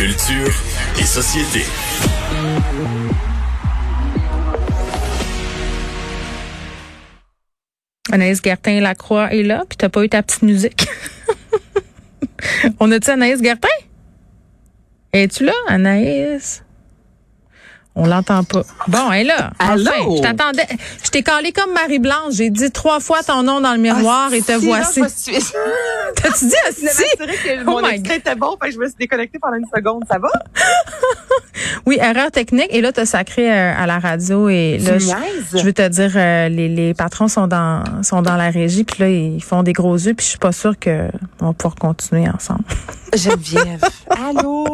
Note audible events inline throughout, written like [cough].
Culture et société. Anaïs Gertin-Lacroix est là, puis t'as pas eu ta petite musique. [laughs] On a-tu Anaïs Gertin? Es-tu là, Anaïs? On l'entend pas. Bon, elle est là. Allô? Enfin, je t'attendais. Je t'ai collé comme Marie-Blanche. J'ai dit trois fois ton nom dans le miroir et te Ah, si, voici. Là, je T'as-tu dit [laughs] Je assis? m'assurer que Oh mon était bon, fait que je me suis déconnectée pendant une seconde. Ça va? [laughs] Oui, erreur technique. Et là, t'as sacré euh, à la radio et là, je, je veux te dire, euh, les, les patrons sont dans sont dans la régie, puis là, ils font des gros yeux, puis je suis pas sûre que on va pouvoir continuer ensemble. [laughs] Geneviève. Allô?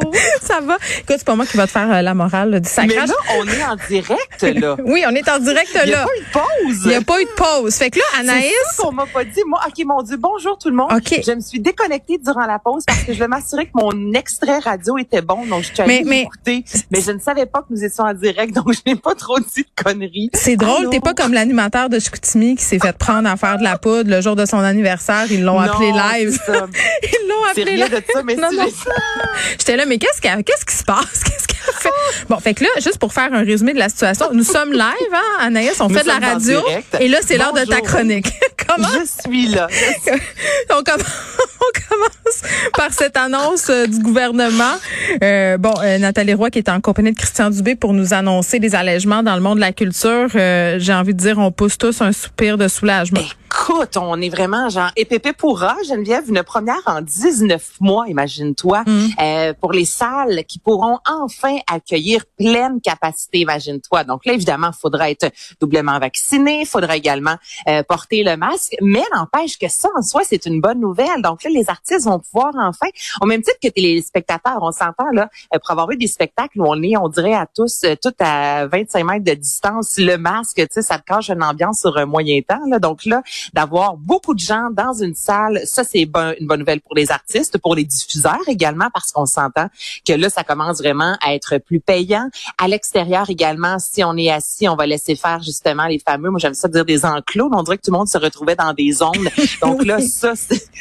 Ça va? Écoute, c'est pas moi qui va te faire euh, la morale là, du Mais sacrage. là, on est en direct, là. Oui, on est en direct Il n'y a là. pas eu de pause. Il n'y a pas eu de pause. Fait que là, Anaïs, C'est qu'on m'a pas dit. Moi, OK, mon Dieu, bonjour tout le monde. OK. Je me suis déconnectée durant la pause parce que je voulais m'assurer que mon extrait radio était bon. Donc, je suis allée Mais- mais- je ne savais pas que nous étions en direct, donc je n'ai pas trop dit de conneries. c'est drôle, t'es pas comme l'animateur de Chicoutimi qui s'est fait prendre à faire de la poudre le jour de son anniversaire. Ils l'ont appelé live. [laughs] Ils l'ont appelé rien live. de ça, mais [laughs] Non, non. J'étais là, mais qu'est-ce qu'est-ce qui se passe? [laughs] Qu'est-ce qu'elle fait? Bon, fait que là, juste pour faire un résumé de la situation, nous sommes live, hein, Anaïs, on Nous fait de la radio. Et là, c'est l'heure de ta chronique. Je suis là. [laughs] on, commence, [laughs] on commence par cette annonce euh, du gouvernement. Euh, bon, euh, Nathalie Roy qui est en compagnie de Christian Dubé pour nous annoncer des allègements dans le monde de la culture. Euh, J'ai envie de dire, on pousse tous un soupir de soulagement. Écoute, on est vraiment genre épépé pourra, Geneviève, une première en 19 mois, imagine-toi, Mm. euh, pour les salles qui pourront enfin accueillir pleine capacité, imagine-toi. Donc là, évidemment, il faudra être doublement vacciné, il faudra également euh, porter le masque, mais n'empêche que ça, en soi, c'est une bonne nouvelle. Donc là, les artistes vont pouvoir enfin, au même titre que les spectateurs, on s'entend là, euh, pour avoir eu des spectacles où on est, on dirait à tous, euh, tout à 25 mètres de distance, le masque, tu sais, ça te cache une ambiance sur un moyen temps. Là. Donc là, d'avoir beaucoup de gens dans une salle, ça c'est une bonne nouvelle pour les artistes, pour les diffuseurs également, parce qu'on s'entend que là, ça commence vraiment à être plus payant. À l'extérieur également, si on est assis, on va laisser faire justement les fameux, moi j'aime ça dire des enclos, mais on dirait que tout le monde se retrouvait dans des zones. [laughs] Donc là, ça,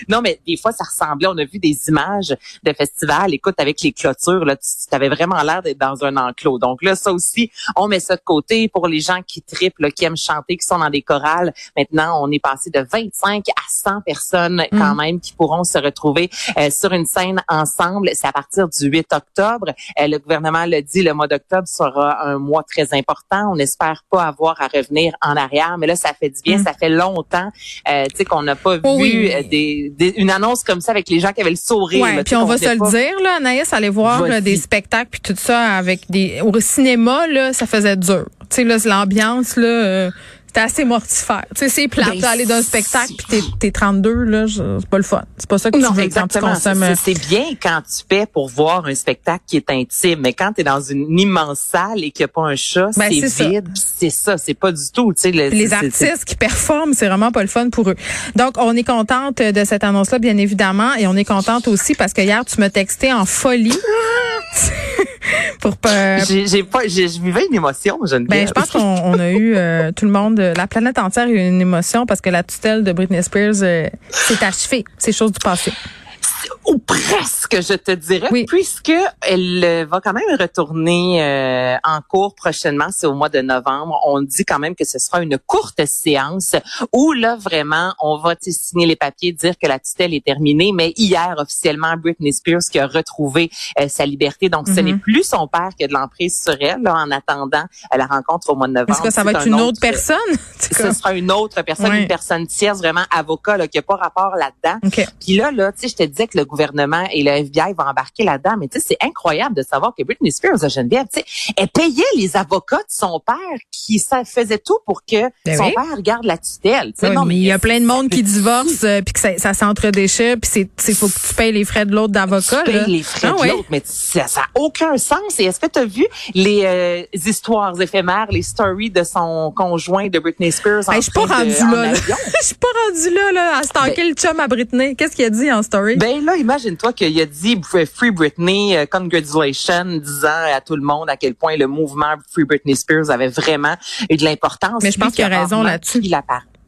non mais des fois ça ressemblait, on a vu des images de festivals, écoute, avec les clôtures, là, tu avais vraiment l'air d'être dans un enclos. Donc là, ça aussi, on met ça de côté pour les gens qui triplent, là, qui aiment chanter, qui sont dans des chorales. Maintenant, on est passé de 25 à 100 personnes quand Mm. même qui pourront se retrouver euh, sur une scène ensemble. C'est à partir du 8 octobre. Euh, le gouvernement l'a dit, le mois d'octobre sera un mois très important. On n'espère pas avoir à revenir en arrière, mais là, ça fait du bien. Mm. Ça fait longtemps, euh, tu sais, qu'on n'a pas Oh vu oui. euh, des, des- une annonce comme ça avec les gens qui avaient le sourire. Ouais, là, puis on va se le dire, là, Anaïs, aller voir là, des spectacles puis tout ça avec des. Au cinéma, là, ça faisait dur. Tu sais, là, c'est l'ambiance, là, euh, c'était assez mortifère. Tu sais, c'est plate, Ben, là, aller dans un c'est- spectacle puis t'es, t'es 32, là, c'est pas le fun. C'est pas ça que tu Non, veux quand tu exactement. consommes. euh, C'est bien quand tu paies pour voir un spectacle qui est intime, mais quand tu es dans une immense salle et qu'il n'y a pas un chat, Ben, c'est vide. C'est ça, c'est pas du tout. Tu sais, le- les artistes qui performent, c'est vraiment pas le fun pour eux. Donc, on est contente de cette annonce-là, bien évidemment, et on est contente aussi parce que hier, tu m'as texté en folie. [laughs] [laughs] pour pas, J'ai pas, je vivais une émotion, Geneviève. Ben, je pense qu'on on a eu euh, tout le monde, euh, la planète entière a eu une émotion parce que la tutelle de Britney Spears euh, s'est achevée. C'est chose du passé. Presque, je te dirais, Oui. puisque elle euh, va quand même retourner euh, en cours prochainement, c'est au mois de novembre. On dit quand même que ce sera une courte séance où là vraiment on va signer les papiers, dire que la tutelle est terminée. Mais hier officiellement, Britney Spears qui a retrouvé euh, sa liberté, donc ce n'est plus son père qui a de l'emprise sur elle là, en attendant euh, la rencontre au mois de novembre. Est-ce que ça va être un une autre personne? C'est Ce sera une autre personne, une personne tierce, vraiment avocat, là, qui n'a pas rapport là-dedans. OK. Puis là, là, tu sais, je te disais que le gouvernement et le FBI vont embarquer là-dedans, mais tu sais, c'est incroyable de savoir que Britney Spears, Geneviève, tu sais, elle payait les avocats de son père qui ça faisait tout pour que Ben son oui. père garde la tutelle. Oui, non, mais il y a plein de monde qui ça- divorce euh, puis que ça, ça s'entre-déchire puis c'est c'est faut que tu payes les frais de l'autre d'avocat Tu payes les frais Ah de l'autre, mais ça n'a aucun sens. Et est-ce que tu as vu les euh, histoires éphémères, les stories de son conjoint de Britney Spears en Hey, je suis pas rendue en là. [laughs] Je suis pas rendue là là à stalker le chum à Britney. Qu'est-ce qu'il a dit en story? Ben là, imagine-toi qu'il a dit Free Britney, euh, congratulations, disant à tout le monde à quel point le mouvement Free Britney Spears avait vraiment eu de l'importance. Mais je pense qu'il a raison là-dessus.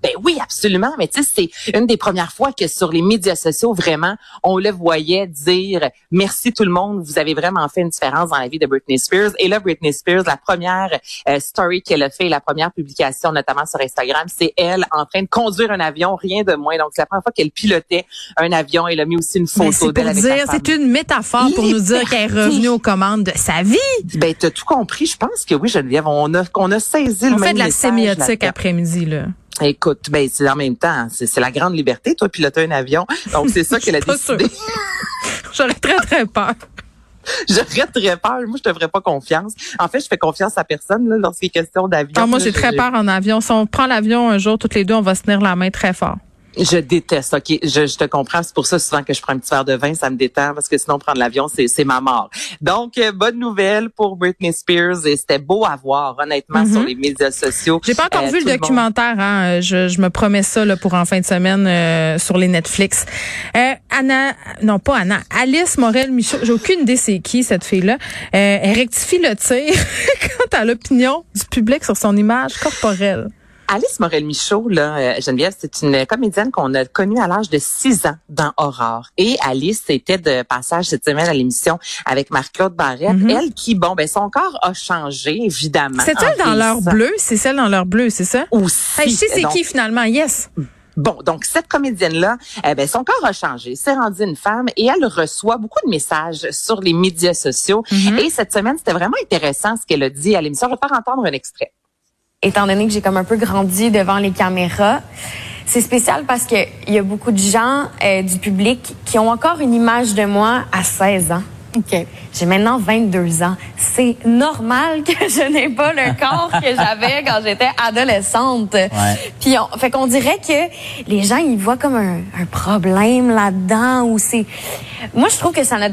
Ben oui, absolument. Mais tu sais, c'est une des premières fois que sur les médias sociaux, vraiment, on le voyait dire merci tout le monde, vous avez vraiment fait une différence dans la vie de Britney Spears. Et là, Britney Spears, la première euh, story qu'elle a fait, la première publication, notamment sur Instagram, c'est elle en train de conduire un avion, rien de moins. Donc, c'est la première fois qu'elle pilotait un avion. Elle a mis aussi une photo d'elle avec dire, C'est une métaphore pour nous dire qu'elle est revenue aux commandes de sa vie. Ben, t'as tout compris. Je pense que oui, Geneviève, on a, qu'on a saisi on le fait même de la message sémiotique après-midi, là. Écoute, ben c'est en même temps, c'est c'est la grande liberté, toi, piloter un avion. Donc c'est ça [laughs] qu'elle a décidé. [laughs] J'aurais très, très peur. [laughs] J'aurais très peur. Moi, je te ferais pas confiance. En fait, je fais confiance à personne là, lorsqu'il est question d'avion. Ah, moi, j'ai très peur en avion. Si on prend l'avion un jour, toutes les deux, on va se tenir la main très fort. Je déteste. Ok, je, je te comprends. C'est pour ça souvent que je prends un petit verre de vin, ça me détend parce que sinon prendre l'avion, c'est c'est ma mort. Donc euh, bonne nouvelle pour Britney Spears et c'était beau à voir honnêtement sur les médias sociaux. J'ai pas encore Euh, vu le documentaire. Hein. Je, je me promets ça là, pour en fin de semaine euh, sur les Netflix. Euh, Anna, non pas Anna, Alice Morel Michaud. J'ai aucune idée c'est qui cette fille-là. Euh, elle rectifie le tir [laughs] quant à l'opinion du public sur son image corporelle. Alice Morel-Michaud, là, euh, Geneviève, c'est une comédienne qu'on a connue à l'âge de 6 ans dans Aurore. Et Alice était de passage cette semaine à l'émission avec Marc-Claude Barrette. Mhm. Elle qui, bon, ben son corps a changé, évidemment. C'est elle dans leur vieillissant. bleu, c'est celle dans leur bleu, c'est ça? Aussi. Hey, je sais c'est qui finalement, yes. Bon, donc cette comédienne-là, eh ben, son corps a changé, s'est rendue une femme et elle reçoit beaucoup de messages sur les médias sociaux. Mhm. Et cette semaine, c'était vraiment intéressant ce qu'elle a dit à l'émission. Je vais faire entendre un extrait. Étant donné que j'ai comme un peu grandi devant les caméras, c'est spécial parce que il y a beaucoup de gens euh, du public qui ont encore une image de moi à 16 ans. OK. J'ai maintenant 22 ans. C'est normal que [laughs] je n'ai pas le corps que j'avais [laughs] quand j'étais adolescente. Puis on, fait qu'on dirait que les gens ils voient comme un, un problème là-dedans ou c'est moi je trouve que ça ne